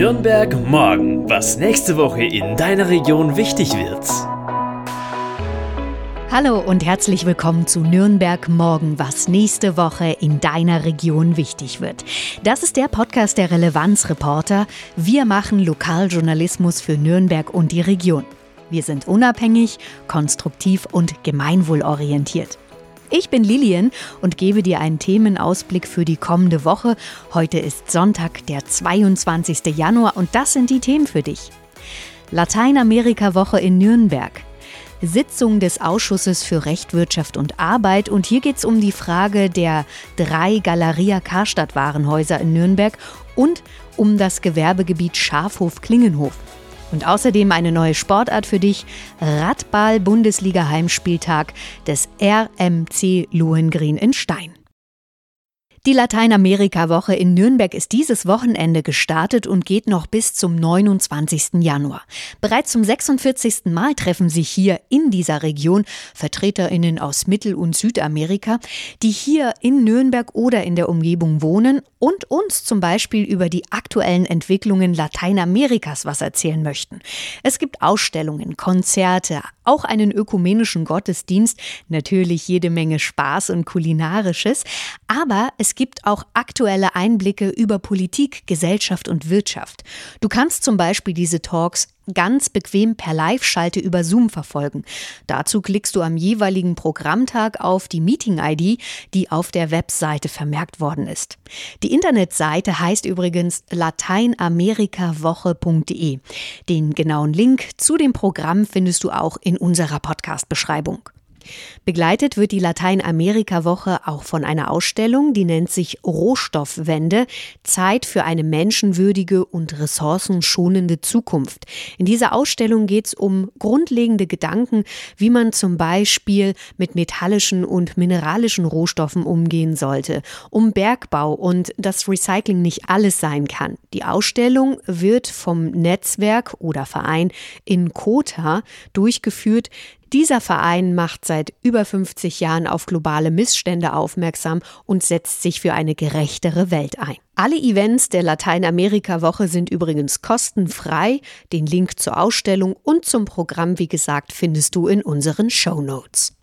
Nürnberg morgen, was nächste Woche in deiner Region wichtig wird. Hallo und herzlich willkommen zu Nürnberg morgen, was nächste Woche in deiner Region wichtig wird. Das ist der Podcast der Relevanzreporter. Wir machen Lokaljournalismus für Nürnberg und die Region. Wir sind unabhängig, konstruktiv und gemeinwohlorientiert. Ich bin Lilian und gebe dir einen Themenausblick für die kommende Woche. Heute ist Sonntag, der 22. Januar und das sind die Themen für dich. Lateinamerika-Woche in Nürnberg. Sitzung des Ausschusses für Recht, Wirtschaft und Arbeit. Und hier geht es um die Frage der drei Galeria Karstadt Warenhäuser in Nürnberg und um das Gewerbegebiet Schafhof-Klingenhof. Und außerdem eine neue Sportart für dich: Radball-Bundesliga-Heimspieltag des RMC Lohengrin in Stein. Die Lateinamerika-Woche in Nürnberg ist dieses Wochenende gestartet und geht noch bis zum 29. Januar. Bereits zum 46. Mal treffen sich hier in dieser Region VertreterInnen aus Mittel- und Südamerika, die hier in Nürnberg oder in der Umgebung wohnen und uns zum Beispiel über die aktuellen Entwicklungen Lateinamerikas was erzählen möchten. Es gibt Ausstellungen, Konzerte, auch einen ökumenischen Gottesdienst, natürlich jede Menge Spaß und Kulinarisches, aber es gibt auch aktuelle Einblicke über Politik, Gesellschaft und Wirtschaft. Du kannst zum Beispiel diese Talks ganz bequem per Live-Schalte über Zoom verfolgen. Dazu klickst du am jeweiligen Programmtag auf die Meeting-ID, die auf der Webseite vermerkt worden ist. Die Internetseite heißt übrigens lateinamerikawoche.de. Den genauen Link zu dem Programm findest du auch in unserer Podcast-Beschreibung. Begleitet wird die Lateinamerika-Woche auch von einer Ausstellung, die nennt sich Rohstoffwende, Zeit für eine menschenwürdige und ressourcenschonende Zukunft. In dieser Ausstellung geht es um grundlegende Gedanken, wie man zum Beispiel mit metallischen und mineralischen Rohstoffen umgehen sollte, um Bergbau und das Recycling nicht alles sein kann. Die Ausstellung wird vom Netzwerk oder Verein in Kota durchgeführt, dieser Verein macht seit über 50 Jahren auf globale Missstände aufmerksam und setzt sich für eine gerechtere Welt ein. Alle Events der Lateinamerika-Woche sind übrigens kostenfrei. Den Link zur Ausstellung und zum Programm, wie gesagt, findest du in unseren Show Notes.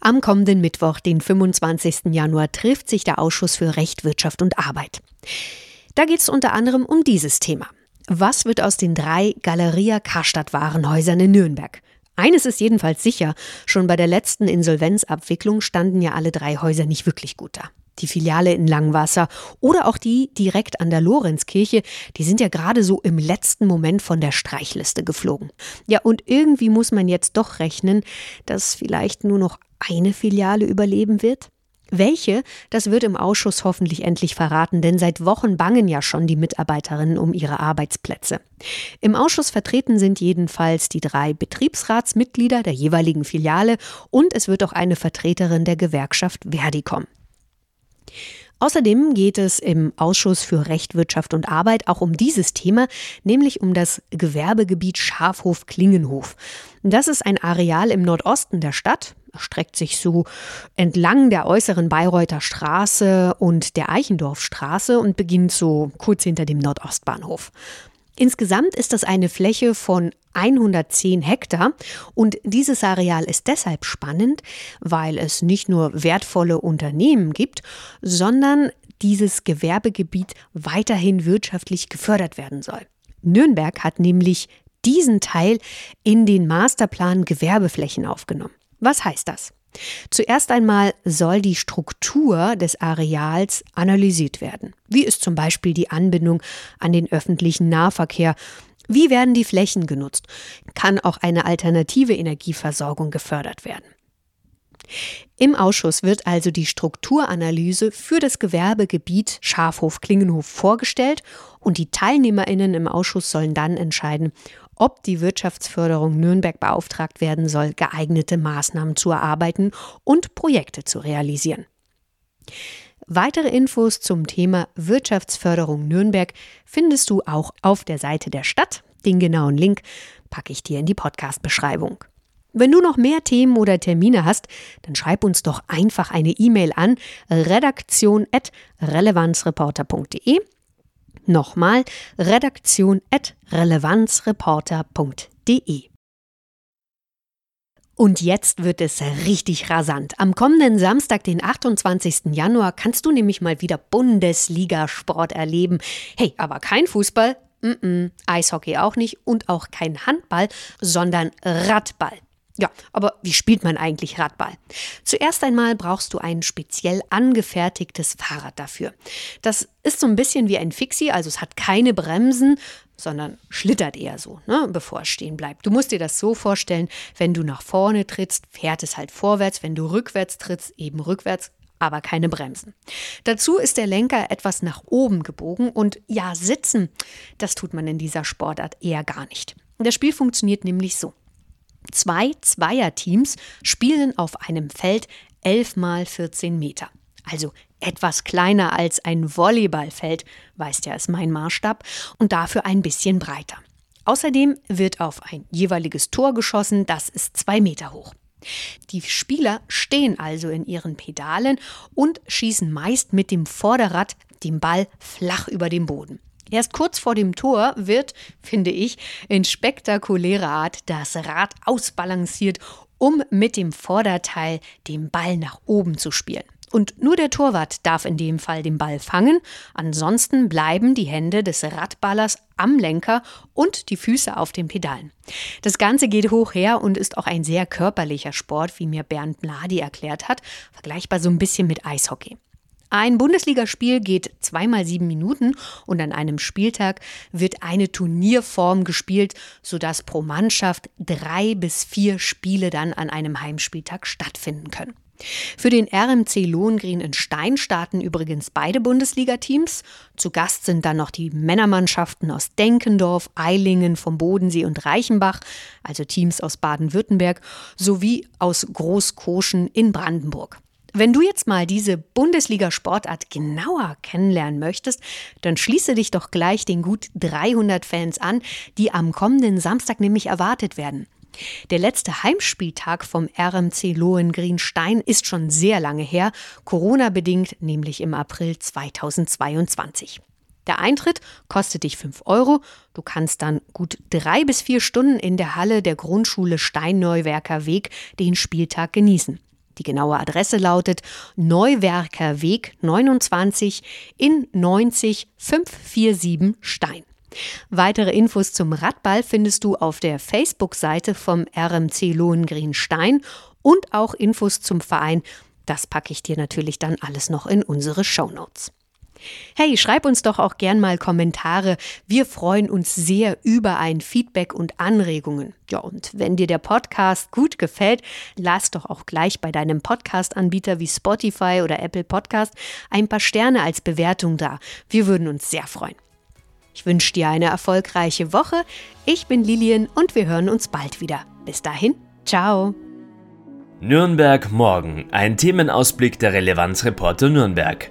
Am kommenden Mittwoch, den 25. Januar, trifft sich der Ausschuss für Recht, Wirtschaft und Arbeit. Da geht es unter anderem um dieses Thema. Was wird aus den drei Galeria Karstadt Warenhäusern in Nürnberg? Eines ist jedenfalls sicher, schon bei der letzten Insolvenzabwicklung standen ja alle drei Häuser nicht wirklich gut da. Die Filiale in Langwasser oder auch die direkt an der Lorenzkirche, die sind ja gerade so im letzten Moment von der Streichliste geflogen. Ja, und irgendwie muss man jetzt doch rechnen, dass vielleicht nur noch eine Filiale überleben wird? Welche, das wird im Ausschuss hoffentlich endlich verraten, denn seit Wochen bangen ja schon die Mitarbeiterinnen um ihre Arbeitsplätze. Im Ausschuss vertreten sind jedenfalls die drei Betriebsratsmitglieder der jeweiligen Filiale und es wird auch eine Vertreterin der Gewerkschaft Verdi kommen. Außerdem geht es im Ausschuss für Recht, Wirtschaft und Arbeit auch um dieses Thema, nämlich um das Gewerbegebiet Schafhof-Klingenhof. Das ist ein Areal im Nordosten der Stadt, streckt sich so entlang der äußeren Bayreuther Straße und der Eichendorfstraße und beginnt so kurz hinter dem Nordostbahnhof. Insgesamt ist das eine Fläche von 110 Hektar und dieses Areal ist deshalb spannend, weil es nicht nur wertvolle Unternehmen gibt, sondern dieses Gewerbegebiet weiterhin wirtschaftlich gefördert werden soll. Nürnberg hat nämlich diesen Teil in den Masterplan Gewerbeflächen aufgenommen. Was heißt das? Zuerst einmal soll die Struktur des Areals analysiert werden. Wie ist zum Beispiel die Anbindung an den öffentlichen Nahverkehr? Wie werden die Flächen genutzt? Kann auch eine alternative Energieversorgung gefördert werden? Im Ausschuss wird also die Strukturanalyse für das Gewerbegebiet Schafhof-Klingenhof vorgestellt und die Teilnehmerinnen im Ausschuss sollen dann entscheiden, ob die Wirtschaftsförderung Nürnberg beauftragt werden soll, geeignete Maßnahmen zu erarbeiten und Projekte zu realisieren. Weitere Infos zum Thema Wirtschaftsförderung Nürnberg findest du auch auf der Seite der Stadt. Den genauen Link packe ich dir in die Podcast-Beschreibung. Wenn du noch mehr Themen oder Termine hast, dann schreib uns doch einfach eine E-Mail an redaktion.relevanzreporter.de Nochmal redaktion.relevanzreporter.de. Und jetzt wird es richtig rasant. Am kommenden Samstag, den 28. Januar, kannst du nämlich mal wieder Bundesligasport erleben. Hey, aber kein Fußball, mm -mm, Eishockey auch nicht und auch kein Handball, sondern Radball. Ja, aber wie spielt man eigentlich Radball? Zuerst einmal brauchst du ein speziell angefertigtes Fahrrad dafür. Das ist so ein bisschen wie ein Fixie, also es hat keine Bremsen, sondern schlittert eher so, ne, bevor es stehen bleibt. Du musst dir das so vorstellen, wenn du nach vorne trittst, fährt es halt vorwärts, wenn du rückwärts trittst, eben rückwärts, aber keine Bremsen. Dazu ist der Lenker etwas nach oben gebogen und ja, sitzen, das tut man in dieser Sportart eher gar nicht. Das Spiel funktioniert nämlich so. Zwei Zweierteams spielen auf einem Feld 11 mal 14 Meter. Also etwas kleiner als ein Volleyballfeld, weißt ja, ist mein Maßstab, und dafür ein bisschen breiter. Außerdem wird auf ein jeweiliges Tor geschossen, das ist zwei Meter hoch. Die Spieler stehen also in ihren Pedalen und schießen meist mit dem Vorderrad den Ball flach über den Boden. Erst kurz vor dem Tor wird, finde ich, in spektakulärer Art das Rad ausbalanciert, um mit dem Vorderteil den Ball nach oben zu spielen. Und nur der Torwart darf in dem Fall den Ball fangen, ansonsten bleiben die Hände des Radballers am Lenker und die Füße auf den Pedalen. Das Ganze geht hoch her und ist auch ein sehr körperlicher Sport, wie mir Bernd Mladi erklärt hat, vergleichbar so ein bisschen mit Eishockey. Ein Bundesligaspiel geht zweimal sieben Minuten und an einem Spieltag wird eine Turnierform gespielt, sodass pro Mannschaft drei bis vier Spiele dann an einem Heimspieltag stattfinden können. Für den RMC Lohengrin in Stein starten übrigens beide Bundesliga-Teams. Zu Gast sind dann noch die Männermannschaften aus Denkendorf, Eilingen, vom Bodensee und Reichenbach, also Teams aus Baden-Württemberg, sowie aus Großkoschen in Brandenburg. Wenn du jetzt mal diese Bundesliga-Sportart genauer kennenlernen möchtest, dann schließe dich doch gleich den gut 300 Fans an, die am kommenden Samstag nämlich erwartet werden. Der letzte Heimspieltag vom RMC Lohengrin-Stein ist schon sehr lange her, Corona-bedingt, nämlich im April 2022. Der Eintritt kostet dich 5 Euro. Du kannst dann gut drei bis vier Stunden in der Halle der Grundschule Steinneuwerker Weg den Spieltag genießen. Die genaue Adresse lautet Neuwerker Weg 29 in 90 547 Stein. Weitere Infos zum Radball findest du auf der Facebook-Seite vom RMC Lohengrin Stein und auch Infos zum Verein. Das packe ich dir natürlich dann alles noch in unsere Show Notes. Hey, schreib uns doch auch gern mal Kommentare. Wir freuen uns sehr über ein Feedback und Anregungen. Ja, und wenn dir der Podcast gut gefällt, lass doch auch gleich bei deinem Podcast-Anbieter wie Spotify oder Apple Podcast ein paar Sterne als Bewertung da. Wir würden uns sehr freuen. Ich wünsche dir eine erfolgreiche Woche. Ich bin Lilian und wir hören uns bald wieder. Bis dahin, ciao. Nürnberg morgen. Ein Themenausblick der Relevanzreporter Nürnberg.